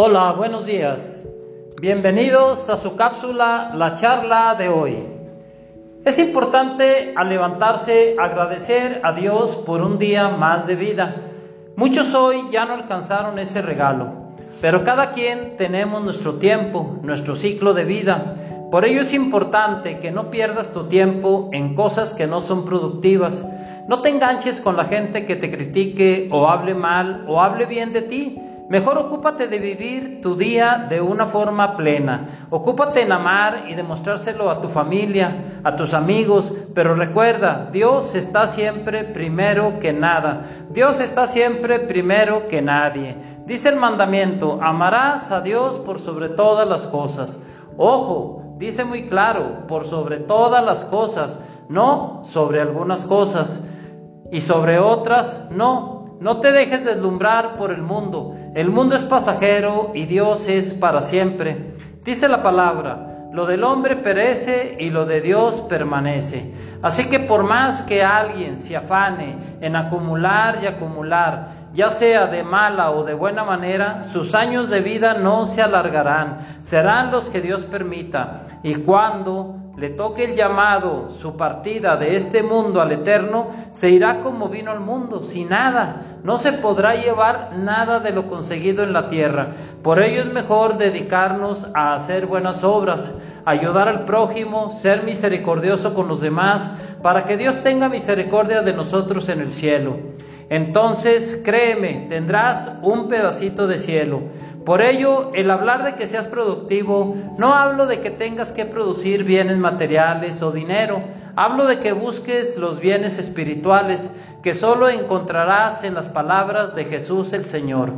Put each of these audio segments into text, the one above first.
Hola, buenos días. Bienvenidos a su cápsula, la charla de hoy. Es importante al levantarse agradecer a Dios por un día más de vida. Muchos hoy ya no alcanzaron ese regalo, pero cada quien tenemos nuestro tiempo, nuestro ciclo de vida. Por ello es importante que no pierdas tu tiempo en cosas que no son productivas. No te enganches con la gente que te critique o hable mal o hable bien de ti Mejor ocúpate de vivir tu día de una forma plena. Ocúpate en amar y demostrárselo a tu familia, a tus amigos. Pero recuerda, Dios está siempre primero que nada. Dios está siempre primero que nadie. Dice el mandamiento, amarás a Dios por sobre todas las cosas. Ojo, dice muy claro, por sobre todas las cosas, no sobre algunas cosas. Y sobre otras, no no te dejes deslumbrar por el mundo. El mundo es pasajero y Dios es para siempre. Dice la palabra, lo del hombre perece y lo de Dios permanece. Así que por más que alguien se afane en acumular y acumular, ya sea de mala o de buena manera, sus años de vida no se alargarán, serán los que Dios permita. Y cuando le toque el llamado, su partida de este mundo al eterno, se irá como vino al mundo, sin nada. No se podrá llevar nada de lo conseguido en la tierra. Por ello es mejor dedicarnos a hacer buenas obras, ayudar al prójimo, ser misericordioso con los demás, para que Dios tenga misericordia de nosotros en el cielo. Entonces, créeme, tendrás un pedacito de cielo. Por ello, el hablar de que seas productivo, no hablo de que tengas que producir bienes materiales o dinero, hablo de que busques los bienes espirituales que solo encontrarás en las palabras de Jesús el Señor.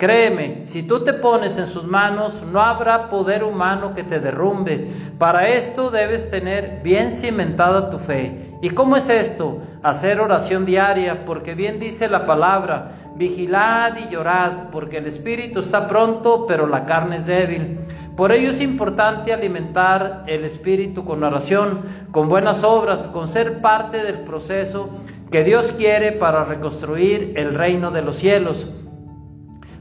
Créeme, si tú te pones en sus manos, no habrá poder humano que te derrumbe. Para esto debes tener bien cimentada tu fe. ¿Y cómo es esto? Hacer oración diaria, porque bien dice la palabra, vigilad y llorad, porque el espíritu está pronto, pero la carne es débil. Por ello es importante alimentar el espíritu con oración, con buenas obras, con ser parte del proceso que Dios quiere para reconstruir el reino de los cielos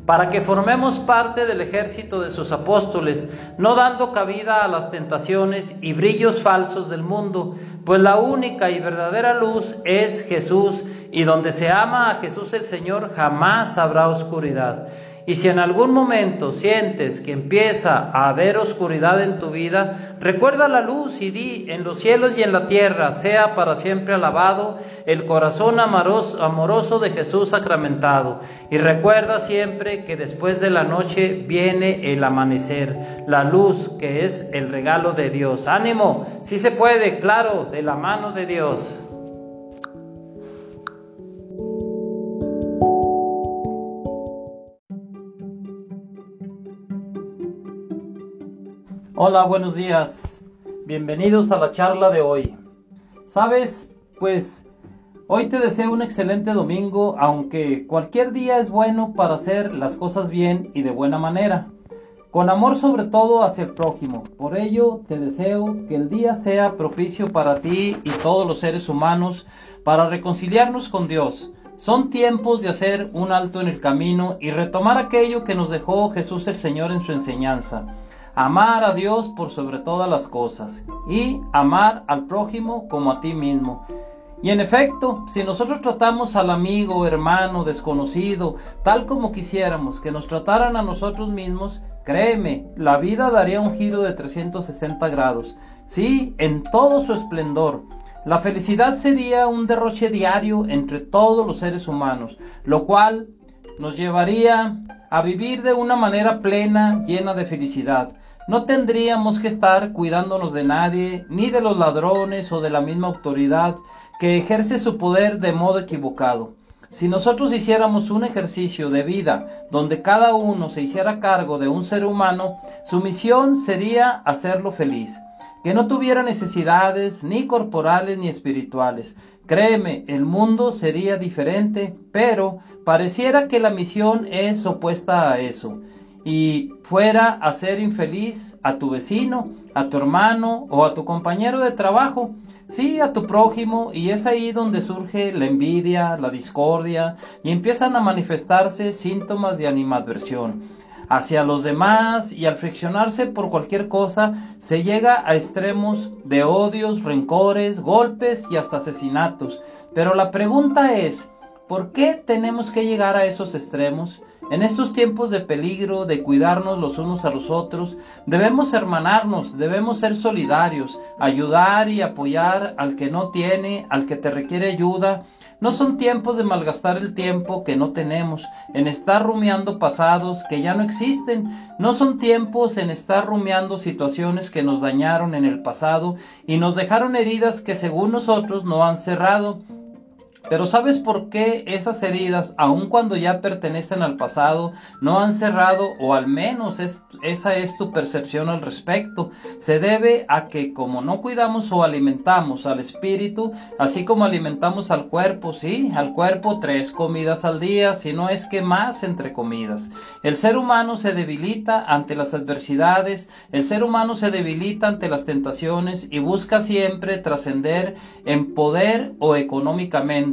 para que formemos parte del ejército de sus apóstoles, no dando cabida a las tentaciones y brillos falsos del mundo, pues la única y verdadera luz es Jesús, y donde se ama a Jesús el Señor jamás habrá oscuridad. Y si en algún momento sientes que empieza a haber oscuridad en tu vida, recuerda la luz y di, en los cielos y en la tierra, sea para siempre alabado el corazón amoroso de Jesús sacramentado. Y recuerda siempre que después de la noche viene el amanecer, la luz que es el regalo de Dios. Ánimo, si se puede, claro, de la mano de Dios. Hola, buenos días. Bienvenidos a la charla de hoy. Sabes, pues hoy te deseo un excelente domingo, aunque cualquier día es bueno para hacer las cosas bien y de buena manera, con amor sobre todo hacia el prójimo. Por ello te deseo que el día sea propicio para ti y todos los seres humanos para reconciliarnos con Dios. Son tiempos de hacer un alto en el camino y retomar aquello que nos dejó Jesús el Señor en su enseñanza amar a Dios por sobre todas las cosas y amar al prójimo como a ti mismo. Y en efecto, si nosotros tratamos al amigo, hermano, desconocido, tal como quisiéramos que nos trataran a nosotros mismos, créeme, la vida daría un giro de 360 grados. Sí, en todo su esplendor. La felicidad sería un derroche diario entre todos los seres humanos, lo cual nos llevaría a vivir de una manera plena, llena de felicidad. No tendríamos que estar cuidándonos de nadie, ni de los ladrones o de la misma autoridad que ejerce su poder de modo equivocado. Si nosotros hiciéramos un ejercicio de vida donde cada uno se hiciera cargo de un ser humano, su misión sería hacerlo feliz, que no tuviera necesidades ni corporales ni espirituales. Créeme, el mundo sería diferente, pero pareciera que la misión es opuesta a eso y fuera a hacer infeliz a tu vecino, a tu hermano o a tu compañero de trabajo, sí, a tu prójimo, y es ahí donde surge la envidia, la discordia, y empiezan a manifestarse síntomas de animadversión. Hacia los demás y al friccionarse por cualquier cosa se llega a extremos de odios, rencores, golpes y hasta asesinatos. Pero la pregunta es, ¿por qué tenemos que llegar a esos extremos? En estos tiempos de peligro, de cuidarnos los unos a los otros, debemos hermanarnos, debemos ser solidarios, ayudar y apoyar al que no tiene, al que te requiere ayuda. No son tiempos de malgastar el tiempo que no tenemos, en estar rumiando pasados que ya no existen. No son tiempos en estar rumiando situaciones que nos dañaron en el pasado y nos dejaron heridas que según nosotros no han cerrado. Pero ¿sabes por qué esas heridas, aun cuando ya pertenecen al pasado, no han cerrado o al menos esa es tu percepción al respecto? Se debe a que como no cuidamos o alimentamos al espíritu, así como alimentamos al cuerpo, sí, al cuerpo tres comidas al día, si no es que más entre comidas. El ser humano se debilita ante las adversidades, el ser humano se debilita ante las tentaciones y busca siempre trascender en poder o económicamente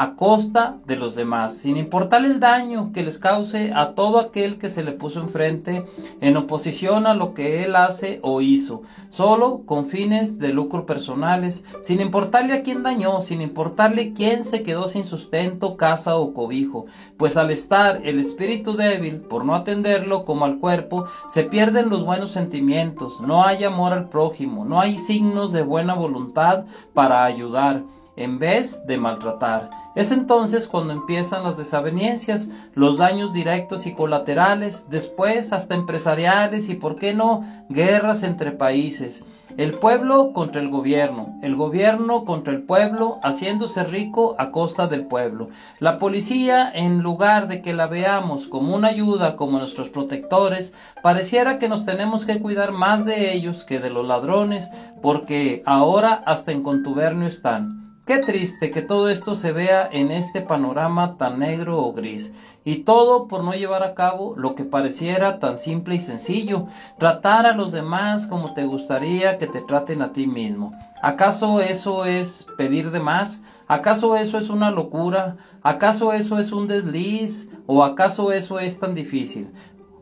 a costa de los demás, sin importar el daño que les cause a todo aquel que se le puso enfrente en oposición a lo que él hace o hizo, solo con fines de lucro personales, sin importarle a quién dañó, sin importarle quién se quedó sin sustento, casa o cobijo, pues al estar el espíritu débil, por no atenderlo como al cuerpo, se pierden los buenos sentimientos, no hay amor al prójimo, no hay signos de buena voluntad para ayudar en vez de maltratar. Es entonces cuando empiezan las desavenencias, los daños directos y colaterales, después hasta empresariales y, por qué no, guerras entre países. El pueblo contra el gobierno, el gobierno contra el pueblo, haciéndose rico a costa del pueblo. La policía, en lugar de que la veamos como una ayuda, como nuestros protectores, pareciera que nos tenemos que cuidar más de ellos que de los ladrones, porque ahora hasta en contubernio están. Qué triste que todo esto se vea en este panorama tan negro o gris, y todo por no llevar a cabo lo que pareciera tan simple y sencillo, tratar a los demás como te gustaría que te traten a ti mismo. ¿Acaso eso es pedir de más? ¿Acaso eso es una locura? ¿Acaso eso es un desliz? ¿O acaso eso es tan difícil?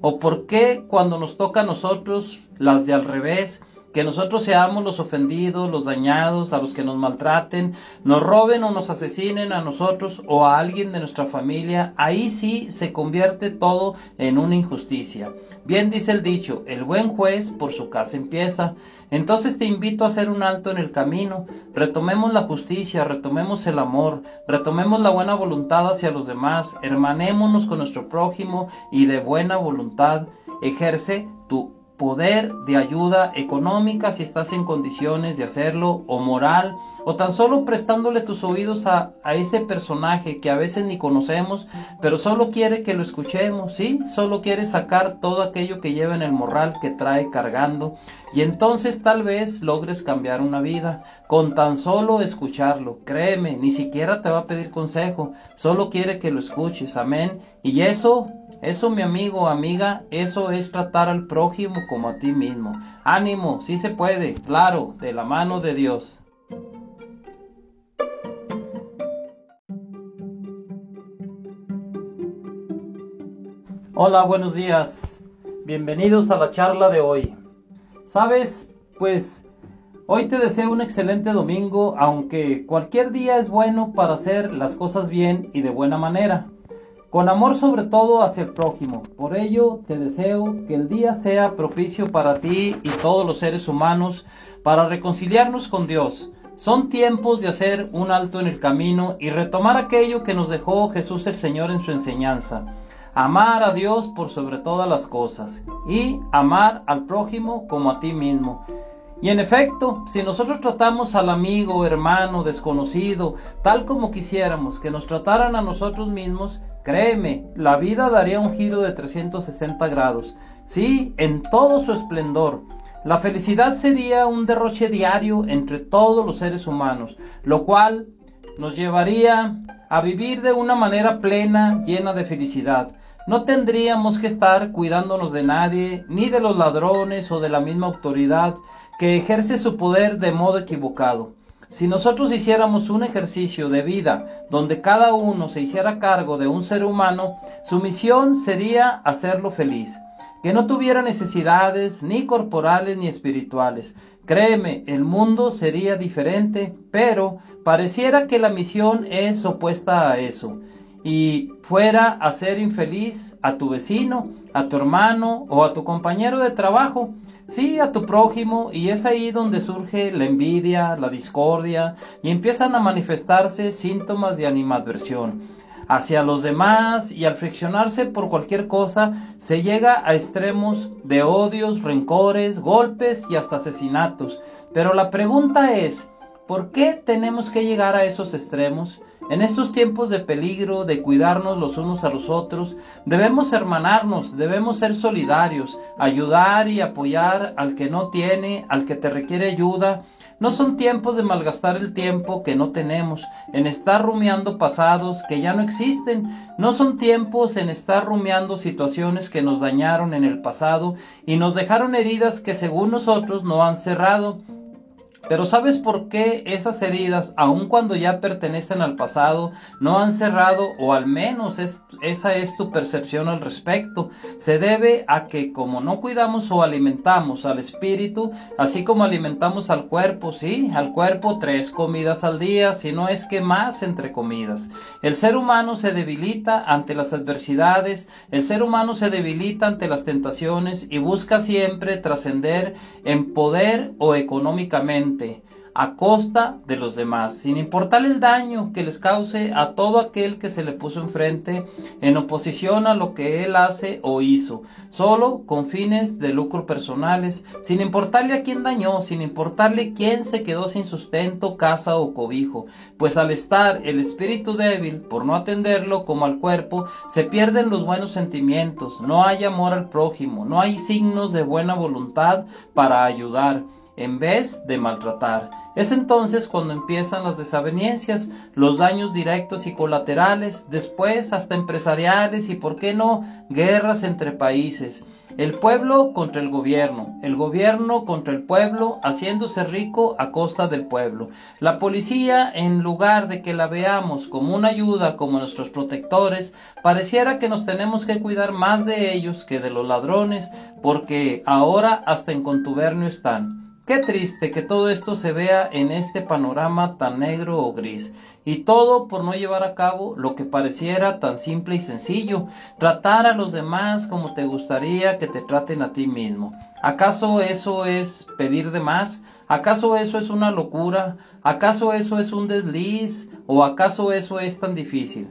¿O por qué cuando nos toca a nosotros, las de al revés, que nosotros seamos los ofendidos, los dañados, a los que nos maltraten, nos roben o nos asesinen a nosotros o a alguien de nuestra familia, ahí sí se convierte todo en una injusticia. Bien dice el dicho, el buen juez por su casa empieza. Entonces te invito a hacer un alto en el camino, retomemos la justicia, retomemos el amor, retomemos la buena voluntad hacia los demás, hermanémonos con nuestro prójimo y de buena voluntad ejerce tu poder de ayuda económica si estás en condiciones de hacerlo, o moral, o tan solo prestándole tus oídos a, ese personaje que a veces ni conocemos, pero solo quiere que lo escuchemos, ¿sí? Solo quiere sacar todo aquello que lleva en el morral que trae cargando, y entonces tal vez logres cambiar una vida, con tan solo escucharlo, créeme, ni siquiera te va a pedir consejo, solo quiere que lo escuches, amén, y eso eso, mi amigo, amiga, eso es tratar al prójimo como a ti mismo. Ánimo, sí se puede, claro, de la mano de Dios. Hola, buenos días. Bienvenidos a la charla de hoy. Sabes, pues hoy te deseo un excelente domingo, aunque cualquier día es bueno para hacer las cosas bien y de buena manera con amor sobre todo hacia el prójimo. Por ello te deseo que el día sea propicio para ti y todos los seres humanos para reconciliarnos con Dios. Son tiempos de hacer un alto en el camino y retomar aquello que nos dejó Jesús el Señor en su enseñanza. Amar a Dios por sobre todas las cosas y amar al prójimo como a ti mismo. Y en efecto, si nosotros tratamos al amigo, hermano, desconocido, tal como quisiéramos que nos trataran a nosotros mismos, Créeme, la vida daría un giro de 360 grados. Sí, en todo su esplendor. La felicidad sería un derroche diario entre todos los seres humanos, lo cual nos llevaría a vivir de una manera plena, llena de felicidad. No tendríamos que estar cuidándonos de nadie, ni de los ladrones o de la misma autoridad que ejerce su poder de modo equivocado. Si nosotros hiciéramos un ejercicio de vida donde cada uno se hiciera cargo de un ser humano, su misión sería hacerlo feliz, que no tuviera necesidades ni corporales ni espirituales. Créeme, el mundo sería diferente, pero pareciera que la misión es opuesta a eso y fuera a hacer infeliz a tu vecino, a tu hermano o a tu compañero de trabajo sí a tu prójimo y es ahí donde surge la envidia, la discordia y empiezan a manifestarse síntomas de animadversión hacia los demás y al friccionarse por cualquier cosa se llega a extremos de odios, rencores, golpes y hasta asesinatos. Pero la pregunta es, ¿por qué tenemos que llegar a esos extremos? En estos tiempos de peligro, de cuidarnos los unos a los otros, debemos hermanarnos, debemos ser solidarios, ayudar y apoyar al que no tiene, al que te requiere ayuda. No son tiempos de malgastar el tiempo que no tenemos, en estar rumiando pasados que ya no existen. No son tiempos en estar rumiando situaciones que nos dañaron en el pasado y nos dejaron heridas que según nosotros no han cerrado. Pero ¿sabes por qué esas heridas, aun cuando ya pertenecen al pasado, no han cerrado o al menos esa es tu percepción al respecto? Se debe a que como no cuidamos o alimentamos al espíritu, así como alimentamos al cuerpo, sí, al cuerpo tres comidas al día, si no es que más entre comidas. El ser humano se debilita ante las adversidades, el ser humano se debilita ante las tentaciones y busca siempre trascender en poder o económicamente a costa de los demás, sin importar el daño que les cause a todo aquel que se le puso enfrente en oposición a lo que él hace o hizo, solo con fines de lucro personales, sin importarle a quién dañó, sin importarle quién se quedó sin sustento, casa o cobijo, pues al estar el espíritu débil, por no atenderlo como al cuerpo, se pierden los buenos sentimientos, no hay amor al prójimo, no hay signos de buena voluntad para ayudar en vez de maltratar. Es entonces cuando empiezan las desavenencias, los daños directos y colaterales, después hasta empresariales y, por qué no, guerras entre países. El pueblo contra el gobierno, el gobierno contra el pueblo, haciéndose rico a costa del pueblo. La policía, en lugar de que la veamos como una ayuda, como nuestros protectores, pareciera que nos tenemos que cuidar más de ellos que de los ladrones, porque ahora hasta en contubernio están. Qué triste que todo esto se vea en este panorama tan negro o gris, y todo por no llevar a cabo lo que pareciera tan simple y sencillo, tratar a los demás como te gustaría que te traten a ti mismo. ¿Acaso eso es pedir de más? ¿Acaso eso es una locura? ¿Acaso eso es un desliz? ¿O acaso eso es tan difícil?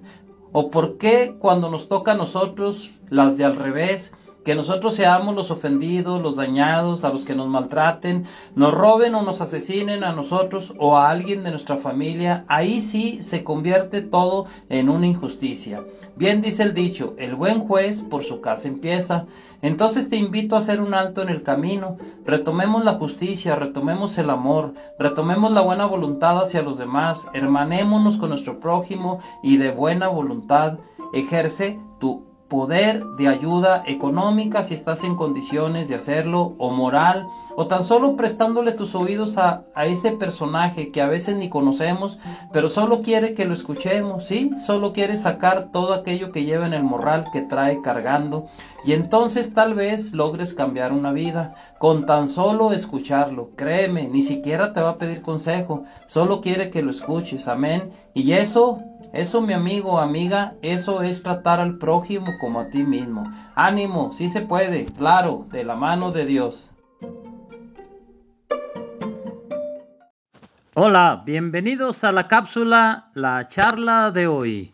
¿O por qué cuando nos toca a nosotros las de al revés? Que nosotros seamos los ofendidos, los dañados, a los que nos maltraten, nos roben o nos asesinen a nosotros o a alguien de nuestra familia, ahí sí se convierte todo en una injusticia. Bien dice el dicho, el buen juez por su casa empieza. Entonces te invito a hacer un alto en el camino, retomemos la justicia, retomemos el amor, retomemos la buena voluntad hacia los demás, hermanémonos con nuestro prójimo y de buena voluntad ejerce tu poder de ayuda económica si estás en condiciones de hacerlo o moral o tan solo prestándole tus oídos a, ese personaje que a veces ni conocemos pero solo quiere que lo escuchemos sí solo quiere sacar todo aquello que lleva en el morral que trae cargando y entonces tal vez logres cambiar una vida con tan solo escucharlo créeme ni siquiera te va a pedir consejo solo quiere que lo escuches amén y eso eso, mi amigo, amiga, eso es tratar al prójimo como a ti mismo. Ánimo, sí se puede, claro, de la mano de Dios. Hola, bienvenidos a la cápsula, la charla de hoy.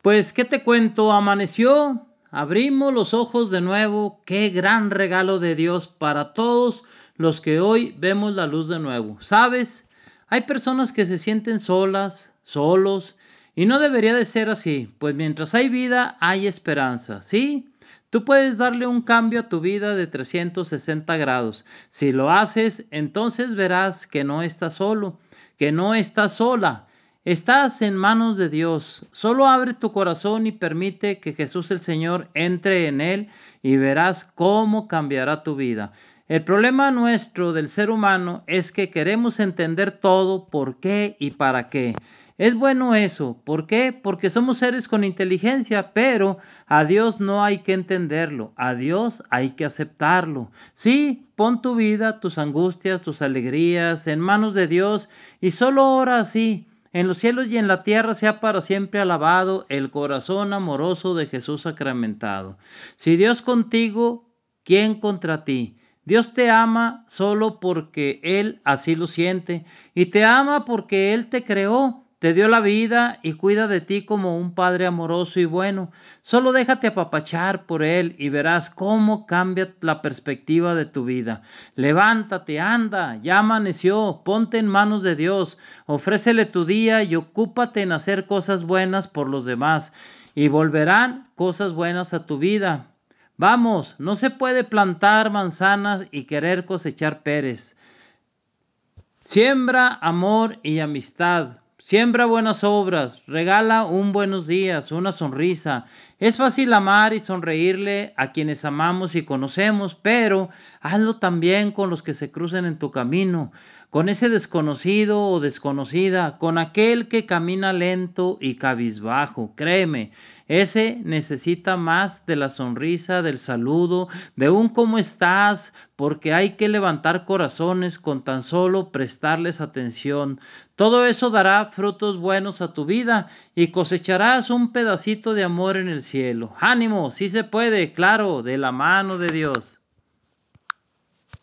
Pues, ¿qué te cuento? Amaneció, abrimos los ojos de nuevo, qué gran regalo de Dios para todos los que hoy vemos la luz de nuevo. ¿Sabes? Hay personas que se sienten solas, solos. Y no debería de ser así, pues mientras hay vida hay esperanza, ¿sí? Tú puedes darle un cambio a tu vida de 360 grados. Si lo haces, entonces verás que no estás solo, que no estás sola. Estás en manos de Dios. Solo abre tu corazón y permite que Jesús el Señor entre en él y verás cómo cambiará tu vida. El problema nuestro del ser humano es que queremos entender todo por qué y para qué. Es bueno eso. ¿Por qué? Porque somos seres con inteligencia, pero a Dios no hay que entenderlo. A Dios hay que aceptarlo. Sí, pon tu vida, tus angustias, tus alegrías en manos de Dios y solo ora así. En los cielos y en la tierra sea para siempre alabado el corazón amoroso de Jesús sacramentado. Si Dios contigo, ¿quién contra ti? Dios te ama solo porque Él así lo siente y te ama porque Él te creó te dio la vida y cuida de ti como un Padre amoroso y bueno. Solo déjate apapachar por Él y verás cómo cambia la perspectiva de tu vida. Levántate, anda, ya amaneció, ponte en manos de Dios, ofrécele tu día y ocúpate en hacer cosas buenas por los demás y volverán cosas buenas a tu vida. Vamos, no se puede plantar manzanas y querer cosechar peres. Siembra amor y amistad. Siembra buenas obras, regala un buenos días, una sonrisa. Es fácil amar y sonreírle a quienes amamos y conocemos, pero hazlo también con los que se crucen en tu camino, con ese desconocido o desconocida, con aquel que camina lento y cabizbajo. Créeme, ese necesita más de la sonrisa, del saludo, de un cómo estás, porque hay que levantar corazones con tan solo prestarles atención. Todo eso dará frutos buenos a tu vida y cosecharás un pedacito de amor en el cielo. Ánimo, sí se puede, claro, de la mano de Dios.